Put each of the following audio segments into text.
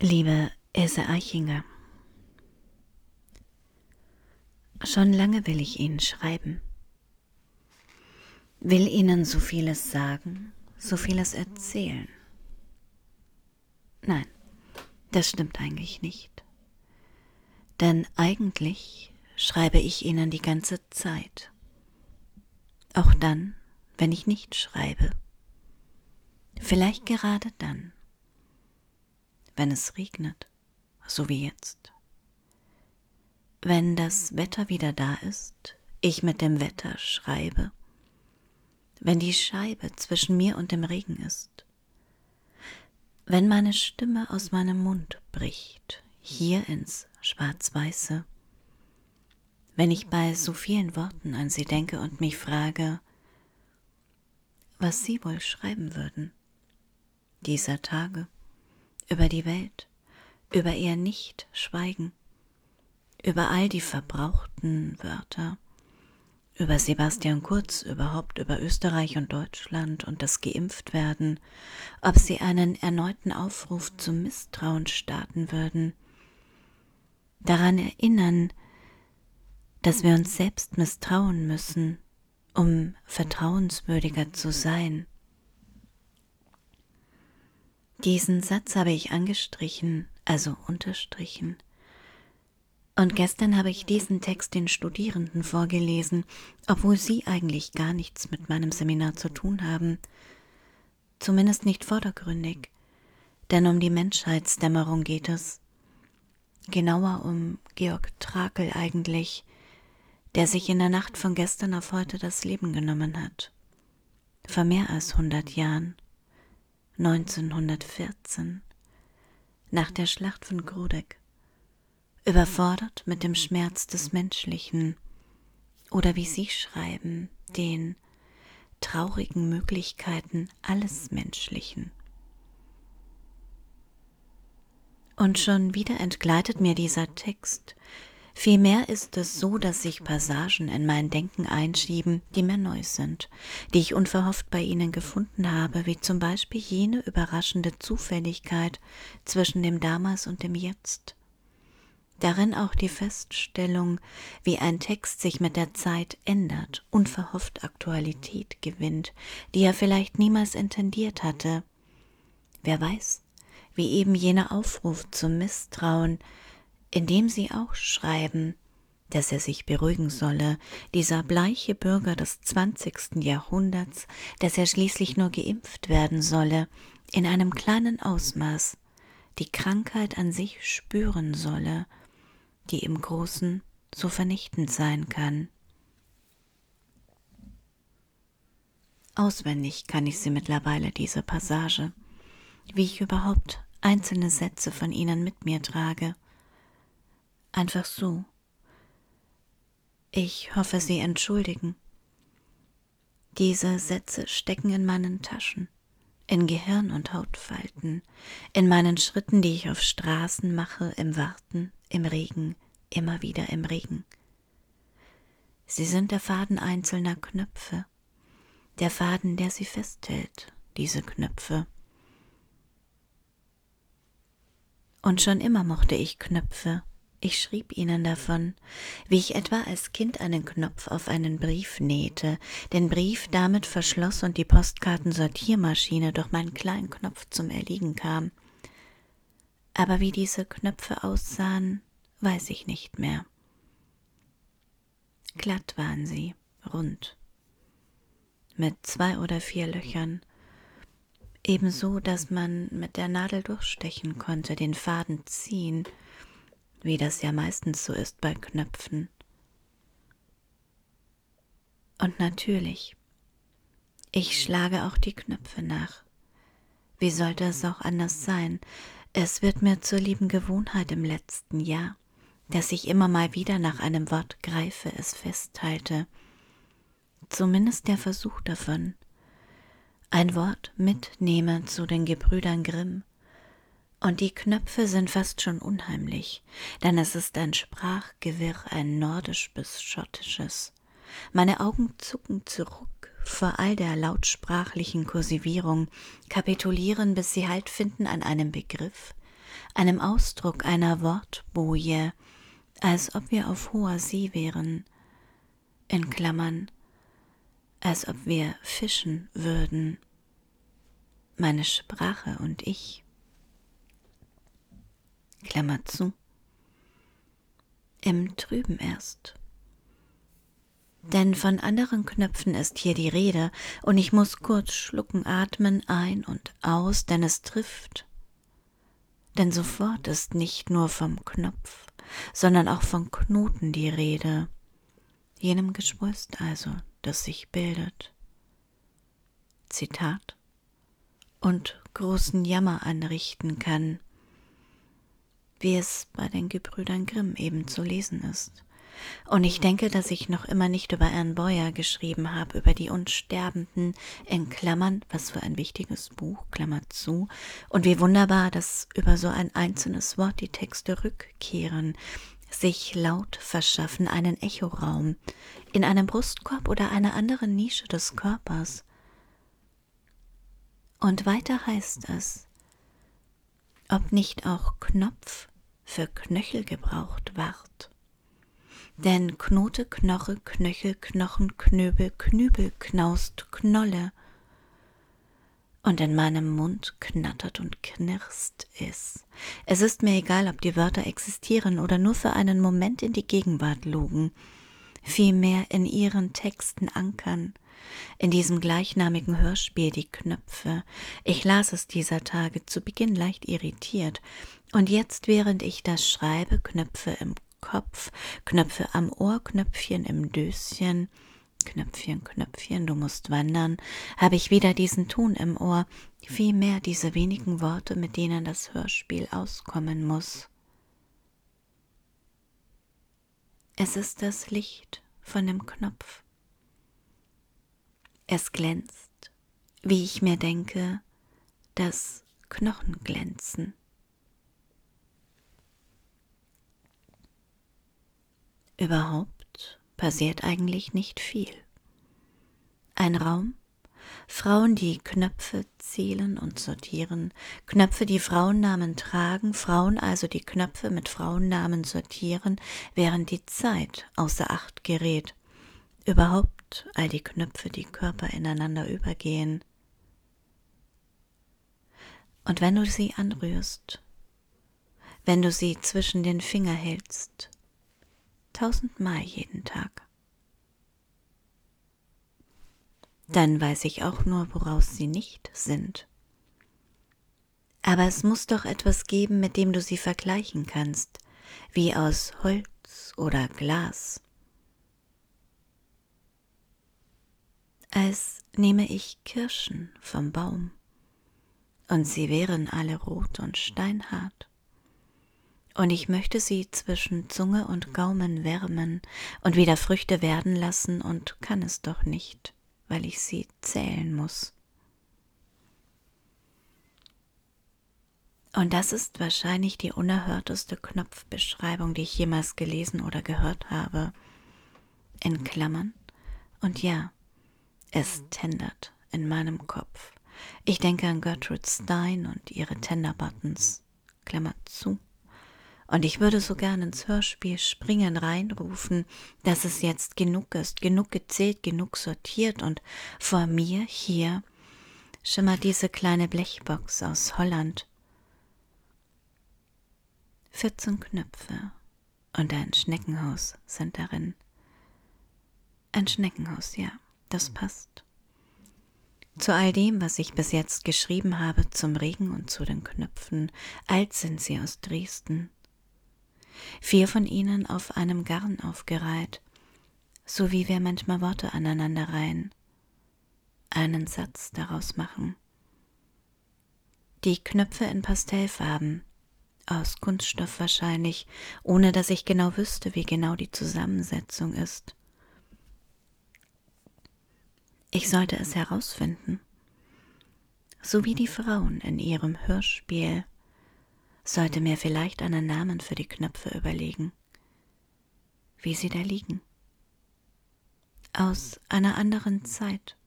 Liebe Else Eichinger, schon lange will ich Ihnen schreiben, will Ihnen so vieles sagen, so vieles erzählen. Nein, das stimmt eigentlich nicht. Denn eigentlich schreibe ich Ihnen die ganze Zeit. Auch dann, wenn ich nicht schreibe. Vielleicht gerade dann wenn es regnet, so wie jetzt. Wenn das Wetter wieder da ist, ich mit dem Wetter schreibe, wenn die Scheibe zwischen mir und dem Regen ist, wenn meine Stimme aus meinem Mund bricht, hier ins Schwarz-Weiße, wenn ich bei so vielen Worten an sie denke und mich frage, was sie wohl schreiben würden, dieser Tage über die Welt, über ihr Nicht-Schweigen, über all die verbrauchten Wörter, über Sebastian Kurz, überhaupt über Österreich und Deutschland und das Geimpftwerden, ob sie einen erneuten Aufruf zum Misstrauen starten würden, daran erinnern, dass wir uns selbst misstrauen müssen, um vertrauenswürdiger zu sein diesen Satz habe ich angestrichen, also unterstrichen. Und gestern habe ich diesen Text den Studierenden vorgelesen, obwohl sie eigentlich gar nichts mit meinem Seminar zu tun haben. Zumindest nicht vordergründig, denn um die Menschheitsdämmerung geht es. Genauer um Georg Trakel eigentlich, der sich in der Nacht von gestern auf heute das Leben genommen hat. Vor mehr als hundert Jahren. 1914, nach der Schlacht von Grudeck, überfordert mit dem Schmerz des Menschlichen. Oder wie Sie schreiben, den traurigen Möglichkeiten alles Menschlichen. Und schon wieder entgleitet mir dieser Text, Vielmehr ist es so, dass sich Passagen in mein Denken einschieben, die mir neu sind, die ich unverhofft bei ihnen gefunden habe, wie zum Beispiel jene überraschende Zufälligkeit zwischen dem Damals und dem Jetzt. Darin auch die Feststellung, wie ein Text sich mit der Zeit ändert, unverhofft Aktualität gewinnt, die er vielleicht niemals intendiert hatte. Wer weiß, wie eben jener Aufruf zum Misstrauen, indem sie auch schreiben, dass er sich beruhigen solle, dieser bleiche Bürger des zwanzigsten Jahrhunderts, dass er schließlich nur geimpft werden solle, in einem kleinen Ausmaß, die Krankheit an sich spüren solle, die im Großen so vernichtend sein kann. Auswendig kann ich sie mittlerweile, diese Passage, wie ich überhaupt einzelne Sätze von ihnen mit mir trage, Einfach so. Ich hoffe, Sie entschuldigen. Diese Sätze stecken in meinen Taschen, in Gehirn und Hautfalten, in meinen Schritten, die ich auf Straßen mache, im Warten, im Regen, immer wieder im Regen. Sie sind der Faden einzelner Knöpfe, der Faden, der sie festhält, diese Knöpfe. Und schon immer mochte ich Knöpfe, ich schrieb ihnen davon, wie ich etwa als Kind einen Knopf auf einen Brief nähte, den Brief damit verschloss und die Postkartensortiermaschine durch meinen kleinen Knopf zum Erliegen kam. Aber wie diese Knöpfe aussahen, weiß ich nicht mehr. Glatt waren sie, rund, mit zwei oder vier Löchern, ebenso, dass man mit der Nadel durchstechen konnte, den Faden ziehen, wie das ja meistens so ist bei Knöpfen. Und natürlich, ich schlage auch die Knöpfe nach. Wie sollte es auch anders sein? Es wird mir zur lieben Gewohnheit im letzten Jahr, dass ich immer mal wieder nach einem Wort greife, es festhalte. Zumindest der Versuch davon. Ein Wort mitnehme zu den Gebrüdern Grimm, und die Knöpfe sind fast schon unheimlich, denn es ist ein Sprachgewirr, ein nordisch bis schottisches. Meine Augen zucken zurück vor all der lautsprachlichen Kursivierung, kapitulieren, bis sie Halt finden an einem Begriff, einem Ausdruck einer Wortboje, als ob wir auf hoher See wären, in Klammern, als ob wir fischen würden, meine Sprache und ich. Klammer zu. Im Trüben erst. Denn von anderen Knöpfen ist hier die Rede, und ich muss kurz schlucken, atmen ein und aus, denn es trifft. Denn sofort ist nicht nur vom Knopf, sondern auch von Knoten die Rede, jenem Gespröst also, das sich bildet. Zitat und großen Jammer anrichten kann, wie es bei den Gebrüdern Grimm eben zu lesen ist. Und ich denke, dass ich noch immer nicht über Ern Boyer geschrieben habe, über die Unsterbenden, in Klammern, was für ein wichtiges Buch, Klammer zu, und wie wunderbar, dass über so ein einzelnes Wort die Texte rückkehren, sich laut verschaffen, einen Echoraum, in einem Brustkorb oder einer anderen Nische des Körpers. Und weiter heißt es, ob nicht auch Knopf für Knöchel gebraucht ward. Denn Knote, Knoche, Knöchel, Knochen, Knöbel, Knübel, Knaust, Knolle. Und in meinem Mund knattert und knirst es. Es ist mir egal, ob die Wörter existieren oder nur für einen Moment in die Gegenwart lugen, vielmehr in ihren Texten ankern, in diesem gleichnamigen Hörspiel die Knöpfe. Ich las es dieser Tage zu Beginn leicht irritiert, und jetzt, während ich das schreibe, Knöpfe im Kopf, Knöpfe am Ohr, Knöpfchen im Döschen, Knöpfchen, Knöpfchen, du musst wandern, habe ich wieder diesen Ton im Ohr, vielmehr diese wenigen Worte, mit denen das Hörspiel auskommen muss. Es ist das Licht von dem Knopf. Es glänzt, wie ich mir denke, dass Knochen glänzen. Überhaupt passiert eigentlich nicht viel. Ein Raum, Frauen, die Knöpfe zählen und sortieren, Knöpfe, die Frauennamen tragen, Frauen also, die Knöpfe mit Frauennamen sortieren, während die Zeit außer Acht gerät. Überhaupt all die Knöpfe, die Körper ineinander übergehen. Und wenn du sie anrührst, wenn du sie zwischen den Finger hältst, tausendmal jeden Tag. Dann weiß ich auch nur, woraus sie nicht sind. Aber es muss doch etwas geben, mit dem du sie vergleichen kannst, wie aus Holz oder Glas. Als nehme ich Kirschen vom Baum, und sie wären alle rot und steinhart und ich möchte sie zwischen Zunge und Gaumen wärmen und wieder Früchte werden lassen und kann es doch nicht, weil ich sie zählen muss. Und das ist wahrscheinlich die unerhörteste Knopfbeschreibung, die ich jemals gelesen oder gehört habe. In Klammern. Und ja, es tendert in meinem Kopf. Ich denke an Gertrude Stein und ihre Tender-Buttons. Klammer zu. Und ich würde so gern ins Hörspiel springen reinrufen, dass es jetzt genug ist, genug gezählt, genug sortiert und vor mir hier schimmert diese kleine Blechbox aus Holland. 14 Knöpfe und ein Schneckenhaus sind darin. Ein Schneckenhaus, ja, das passt. Zu all dem, was ich bis jetzt geschrieben habe, zum Regen und zu den Knöpfen, alt sind sie aus Dresden vier von ihnen auf einem Garn aufgereiht, so wie wir manchmal Worte aneinander reihen, einen Satz daraus machen. Die Knöpfe in Pastellfarben, aus Kunststoff wahrscheinlich, ohne dass ich genau wüsste, wie genau die Zusammensetzung ist. Ich sollte es herausfinden, so wie die Frauen in ihrem Hörspiel sollte mir vielleicht einen Namen für die Knöpfe überlegen, wie sie da liegen. Aus einer anderen Zeit.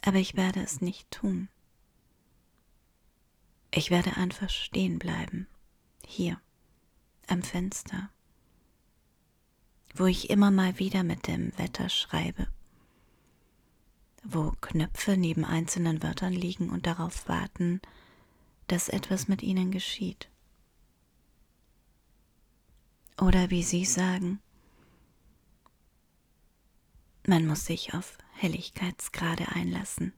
Aber ich werde es nicht tun. Ich werde einfach stehen bleiben, hier am Fenster, wo ich immer mal wieder mit dem Wetter schreibe, wo Knöpfe neben einzelnen Wörtern liegen und darauf warten, dass etwas mit ihnen geschieht. Oder wie Sie sagen, man muss sich auf Helligkeitsgrade einlassen.